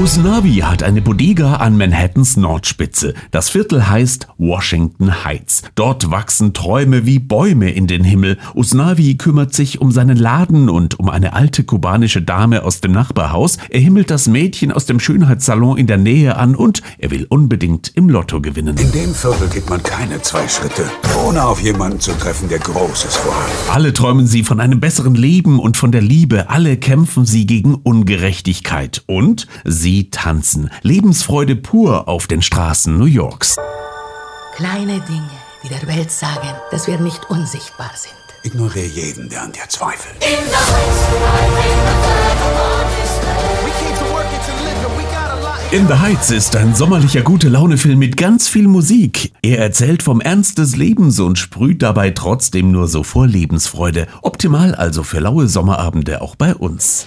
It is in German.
Usnavi hat eine Bodega an Manhattans Nordspitze. Das Viertel heißt Washington Heights. Dort wachsen Träume wie Bäume in den Himmel. Usnavi kümmert sich um seinen Laden und um eine alte kubanische Dame aus dem Nachbarhaus. Er himmelt das Mädchen aus dem Schönheitssalon in der Nähe an und er will unbedingt im Lotto gewinnen. In dem Viertel geht man keine zwei Schritte, ohne auf jemanden zu treffen, der Großes vorhat. Alle träumen sie von einem besseren Leben und von der Liebe. Alle kämpfen sie gegen Ungerechtigkeit. Und sie Sie tanzen. Lebensfreude pur auf den Straßen New Yorks. Kleine Dinge, die der Welt sagen, dass wir nicht unsichtbar sind. Ignoriere jeden, der an dir zweifelt. In the Heights ist ein sommerlicher gute Laune-Film mit ganz viel Musik. Er erzählt vom Ernst des Lebens und sprüht dabei trotzdem nur so vor Lebensfreude. Optimal also für laue Sommerabende auch bei uns.